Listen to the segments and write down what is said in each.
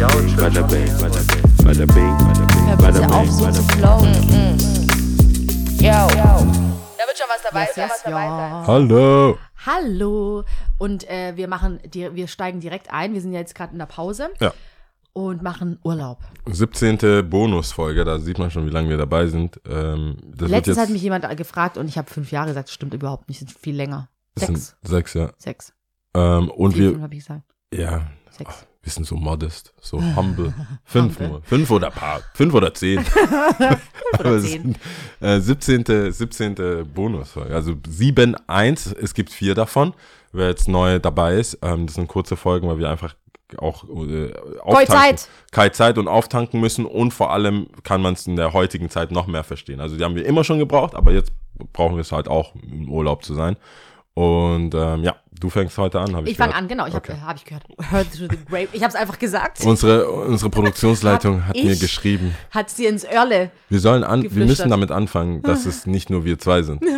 Bada bing, bada bing, bada bing, bada bing, bada bitte auf, bing, so zu bing. flowen. Yo. Da wird schon was dabei Yes, sein. yes, was dabei sein. ja. Hallo. Hallo. Und äh, wir machen, die, wir steigen direkt ein. Wir sind ja jetzt gerade in der Pause Ja. und machen Urlaub. 17. Bonusfolge, da sieht man schon, wie lange wir dabei sind. Ähm, das wird Letztens jetzt, hat mich jemand gefragt und ich habe fünf Jahre gesagt, das stimmt überhaupt nicht, das sind viel länger. das sind Sechs. sechs, ja. Sechs. Ähm, und Vier, fünf wir, habe ich gesagt. Ja, Sechs. wir sind so modest, so humble. Fünf Humble. nur. Fünf oder paar. Fünf oder zehn. Aber zehn. sind, äh, 17. 17. Bonusfolge. Also 7, 1, es gibt vier davon. Wer jetzt neu dabei ist, ähm, das sind kurze Folgen, weil wir einfach auch äh, Zeit. keine Zeit und auftanken müssen und vor allem kann man es in der heutigen Zeit noch mehr verstehen. Also die haben wir immer schon gebraucht, aber jetzt brauchen wir es halt auch im Urlaub zu sein. Und ähm, ja, du fängst heute an, habe ich Ich fange gehört. an, genau. Ich habe Okay. hab ich gehört. Heard through the grape. Ich habe es einfach gesagt. Unsere, unsere Produktionsleitung hat mir ich- geschrieben, Hat sie ins Örle. wir sollen an, wir müssen damit anfangen, dass es nicht nur wir zwei sind.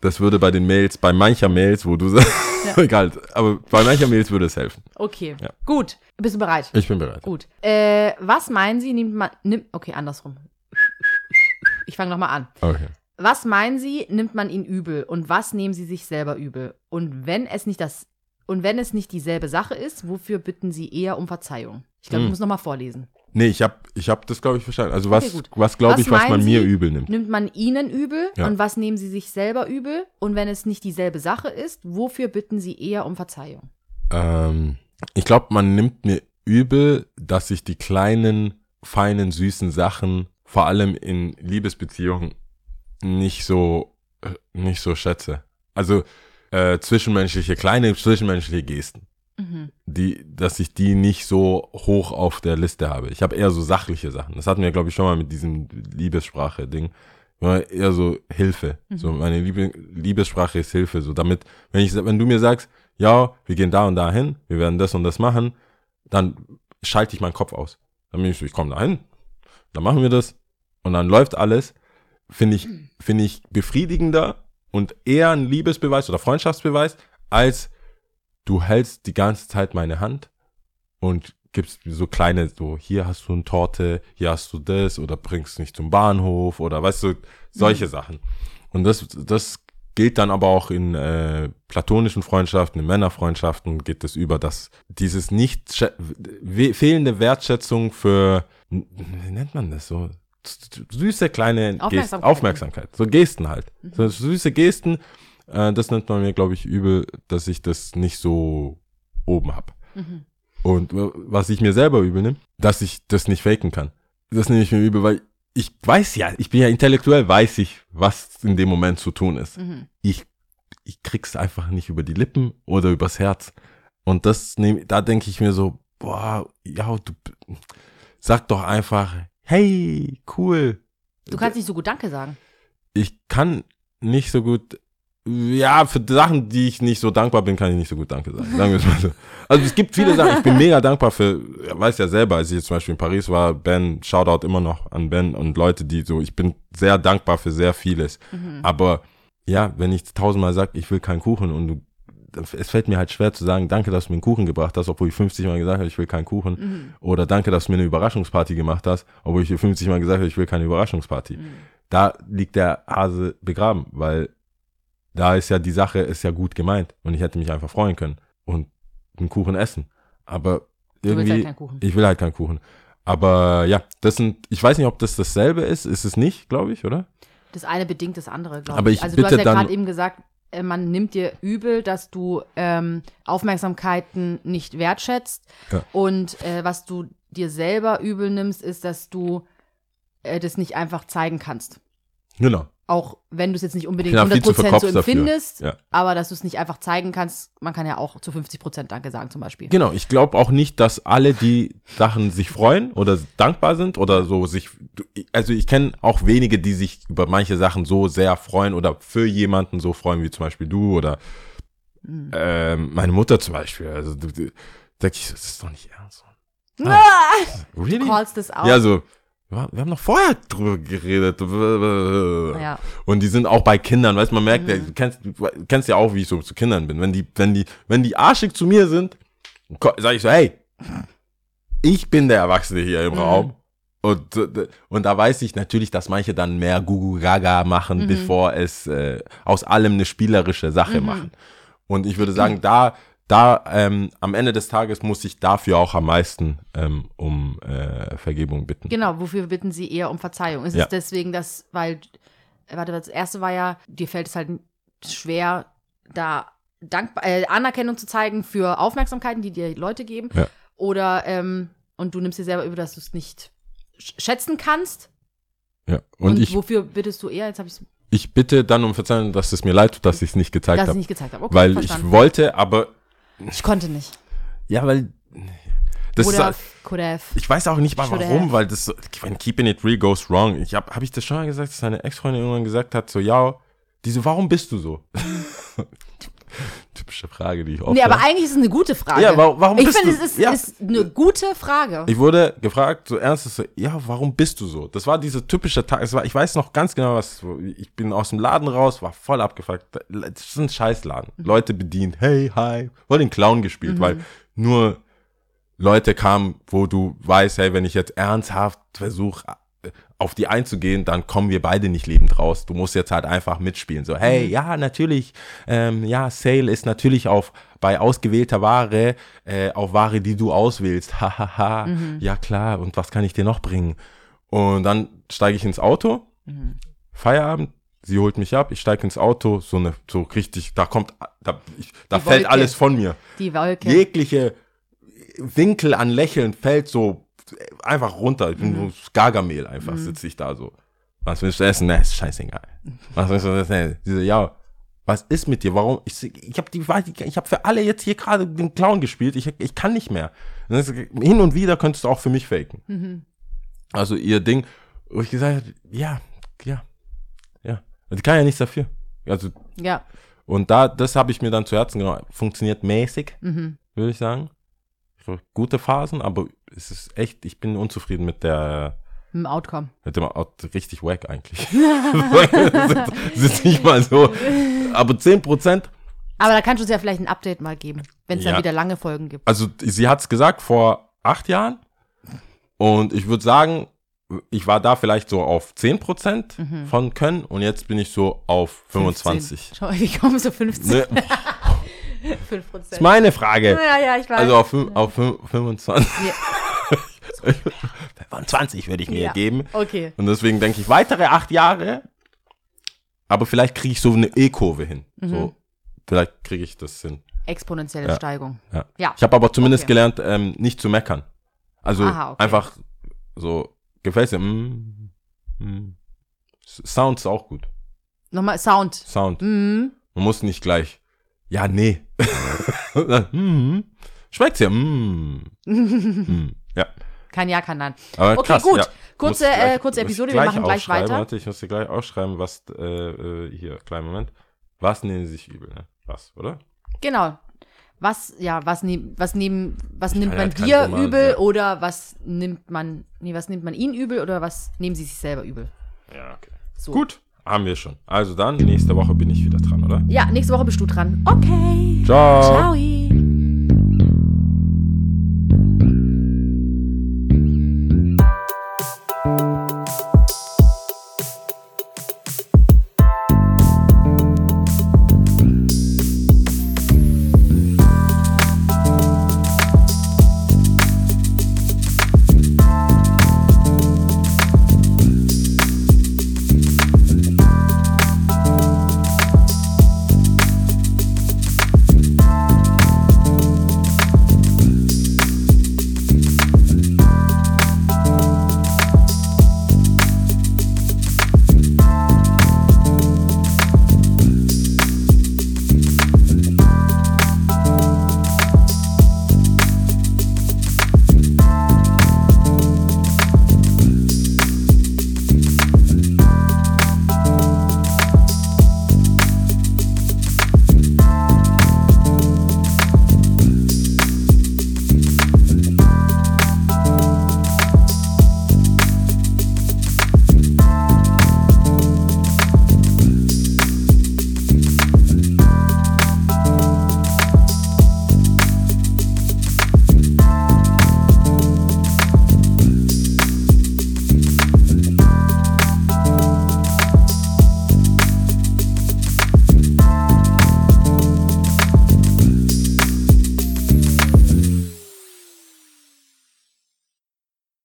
Das würde bei den Mails, bei mancher Mails, wo du sagst, egal, aber bei mancher Mails würde es helfen. Okay. Ja. Gut. Bist du bereit? Ich bin bereit. Gut. Äh, was meinen Sie, nimmt man. Nimmt, okay, andersrum. Ich fange nochmal an. Okay. Was meinen Sie, nimmt man ihn übel und was nehmen Sie sich selber übel? Und wenn es nicht das und wenn es nicht dieselbe Sache ist, wofür bitten Sie eher um Verzeihung? Ich glaube, ich Hm. muss nochmal vorlesen. Nee, ich habe ich hab das, glaube ich, verstanden. Also was, Okay, was glaube ich, was man meinen mir Sie? übel nimmt. Nimmt man Ihnen übel Ja. und was nehmen Sie sich selber übel? Und wenn es nicht dieselbe Sache ist, wofür bitten Sie eher um Verzeihung? Ähm, ich glaube, man nimmt mir übel, dass ich die kleinen, feinen, süßen Sachen, vor allem in Liebesbeziehungen, nicht so, äh, nicht so schätze. Also äh, zwischenmenschliche, kleine zwischenmenschliche Gesten. Mhm. die, dass ich die nicht so hoch auf der Liste habe. Ich habe eher so sachliche Sachen. Das hatten wir, glaube ich, schon mal mit diesem Liebessprache-Ding. Eher so Hilfe. So meine Liebe, Liebessprache ist Hilfe. So damit, wenn ich, wenn du mir sagst, ja, wir gehen da und da hin, wir werden das und das machen, dann schalte ich meinen Kopf aus. Dann bin ich so, ich komme da hin, dann machen wir das und dann läuft alles. Finde ich, finde ich befriedigender und eher ein Liebesbeweis oder Freundschaftsbeweis als du hältst die ganze Zeit meine Hand und gibst so kleine, so, hier hast du eine Torte, hier hast du das oder bringst mich zum Bahnhof oder weißt du, solche Sachen. Und das, das gilt dann aber auch in äh, platonischen Freundschaften, in Männerfreundschaften geht es über das, dieses nicht fehlende Wertschätzung für, wie nennt man das so? Süße kleine Aufmerksamkeit. Aufmerksamkeit, so Gesten halt. So süße Gesten, äh, das nennt man mir, glaube ich, übel, dass ich das nicht so oben hab. Mhm. Und äh, was ich mir selber übel nehme, dass ich das nicht faken kann. Das nehme ich mir übel, weil ich weiß ja, ich bin ja intellektuell, weiß ich, was in dem Moment zu tun ist. Mhm. Ich, ich krieg's einfach nicht über die Lippen oder übers Herz. Und das nehme, da denke ich mir so, boah, ja, du sag doch einfach, hey, cool. Du kannst nicht so gut Danke sagen. Ich kann nicht so gut, ja, für Sachen, die ich nicht so dankbar bin, kann ich nicht so gut Danke sagen. Sagen so. Also es gibt viele Sachen, ich bin mega dankbar für, weiß ja selber, als ich jetzt zum Beispiel in Paris war, Ben, Shoutout immer noch an Ben und Leute, die so, ich bin sehr dankbar für sehr vieles. Aber ja, wenn ich tausendmal sage, ich will keinen Kuchen und du, es fällt mir halt schwer zu sagen, danke, dass du mir einen Kuchen gebracht hast, obwohl ich 50 Mal gesagt habe, ich will keinen Kuchen. Mhm. Oder danke, dass du mir eine Überraschungsparty gemacht hast, obwohl ich dir 50 Mal gesagt habe, ich will keine Überraschungsparty. Mhm. Da liegt der Hase begraben, weil da ist ja die Sache, ist ja gut gemeint und ich hätte mich einfach freuen können und einen Kuchen essen. Aber Du willst irgendwie, halt keinen Kuchen. ich will halt keinen Kuchen. Aber ja, das sind, ich weiß nicht, ob das dasselbe ist, ist es nicht, glaube ich, oder? Das eine bedingt das andere, glaube Aber ich. ich Also du hast bitte ja gerade eben gesagt, man nimmt dir übel, dass du ähm, Aufmerksamkeiten nicht wertschätzt. Ja. Und äh, was du dir selber übel nimmst, ist, dass du äh, das nicht einfach zeigen kannst. Genau. Auch wenn du es jetzt nicht unbedingt zu 100% so empfindest, Ja. aber dass du es nicht einfach zeigen kannst, man kann ja auch zu 50% Danke sagen zum Beispiel. Genau, ich glaube auch nicht, dass alle die Sachen sich freuen oder dankbar sind oder so sich, also ich kenne auch wenige, die sich über manche Sachen so sehr freuen oder für jemanden so freuen, wie zum Beispiel du oder Mhm. ähm, meine Mutter zum Beispiel. Also denke ich, das ist doch nicht ernst. Ah, Really? du callst das aus. Ja, so, wir haben noch vorher drüber geredet. Ja. Und die sind auch bei Kindern, weißt du, man merkt, ja, du kennst, du kennst ja auch, wie ich so zu Kindern bin. Wenn die, wenn die, wenn die arschig zu mir sind, sage ich so, hey, ich bin der Erwachsene hier Mhm. im Raum. Und, und da weiß ich natürlich, dass manche dann mehr Gugu Gaga machen, Mhm. bevor es äh, aus allem eine spielerische Sache Mhm. machen. Und ich würde sagen, da, da ähm, am Ende des Tages muss ich dafür auch am meisten ähm, um äh, Vergebung bitten. Genau, wofür bitten sie eher um Verzeihung? Ist Ja. es deswegen, dass, weil, äh, warte, das erste war ja, dir fällt es halt schwer, da Dankbar äh, Anerkennung zu zeigen für Aufmerksamkeiten, die dir Leute geben. Ja. Oder, ähm, und du nimmst dir selber über, dass du es nicht sch- schätzen kannst. Ja. Und, ich, wofür bittest du eher? Jetzt habe ich es ich bitte dann um Verzeihung, dass es mir leid tut, dass ich es nicht gezeigt dass ich habe. nicht gezeigt habe. Okay, Weil verstanden. ich wollte, aber ich konnte nicht. ja, weil das Oder ist, could have. ich weiß auch nicht mal warum, have. weil das so- when keeping it real goes wrong. Ich habe habe ich das schon mal gesagt, dass seine Ex-Freundin irgendwann gesagt hat, so ja, diese warum bist du so? Typische Frage, die ich oft Nee, aber eigentlich ist es eine gute Frage. Ja, wa- warum ich bist finde, du- es ist, Ja. ist eine gute Frage. Ich wurde gefragt, so ernst, so, ja, warum bist du so? Das war dieser typische Tag. Es war, ich weiß noch ganz genau, was. Ich bin aus dem Laden raus, war voll abgefuckt. Das ist ein Scheißladen. Leute bedient, hey, hi. Voll den Clown gespielt, weil nur Leute kamen, wo du weißt, hey, wenn ich jetzt ernsthaft versuche, auf die einzugehen, dann kommen wir beide nicht lebend raus. Du musst jetzt halt einfach mitspielen. So, hey, ja, natürlich, ähm, ja, Sale ist natürlich auf bei ausgewählter Ware, äh, auf Ware, die du auswählst. Hahaha, ja klar, und was kann ich dir noch bringen? Und dann steige ich ins Auto, Feierabend, sie holt mich ab, ich steige ins Auto, so eine, so richtig, da kommt, da, ich, da fällt alles von mir Die Wolke. jegliche Winkel an Lächeln fällt so einfach runter. Ich bin so Gargamel einfach, sitze ich da so. Was willst du essen? Ne, ist scheißegal. Was willst du essen? Sie so, ja, was ist mit dir? Warum? Ich, ich habe die, ich habe für alle jetzt hier gerade den Clown gespielt. Ich, ich kann nicht mehr. Und ist- Hin und wieder könntest du auch für mich faken. Also ihr Ding, wo ich gesagt habe, ja, ja, ja. Die kann ja nichts dafür. Also Ja. und da, das habe ich mir dann zu Herzen genommen. Funktioniert mäßig, Mhm. würde ich sagen. So, Gute Phasen, aber es ist echt, ich bin unzufrieden mit der, Im Outcome. mit dem Out, richtig wack eigentlich. Es ist nicht mal so. Aber 10%, Aber da kannst du uns ja vielleicht ein Update mal geben, wenn es Ja. dann wieder lange Folgen gibt. also sie hat es gesagt vor acht Jahren. Und ich würde sagen, ich war da vielleicht so auf 10% Mhm. von Können und jetzt bin ich so auf 25. 15. Schau, ich komme so 15. Ne, 5 das ist meine Frage. Ja, ja, ich weiß. Also auf, auf fün- 25. Ja. 25 würde ich mir Ja. geben. Okay. Und deswegen denke ich, weitere acht Jahre, aber vielleicht kriege ich so eine E-Kurve hin. Mhm. So, vielleicht kriege ich das hin. Exponentielle Ja. Steigung. Ja. Ja. Ich habe aber zumindest Okay. gelernt, ähm, nicht zu meckern. Also Aha, okay. einfach so, gefällt dir? Mm, mm. Sound ist auch gut. Nochmal Sound. Sound. Mhm. Man muss nicht gleich, ja, nee. mm. Schmeckt's ja? Mm. mm. Ja. Kein Ja, kein Nein. Aber Okay, krass, gut. ja. Kurze, Muss gleich- äh, kurze Episode, wir machen gleich weiter. Warte, ich muss dir gleich aufschreiben, was, äh, äh, hier, kleinen Moment. Was nehmen sie sich übel, ne? Was, oder? Genau. Was, ja, was, nehm, was, nehmen, was nimmt man halt dir Roman, übel ja. oder was nimmt man, nee, was nimmt man ihnen übel oder was nehmen sie sich selber übel? Ja, okay. So. Gut, haben wir schon. Also dann, nächste Woche bin ich wieder dran, oder? Ja, nächste Woche bist du dran. Okay. Ciao. Ciao.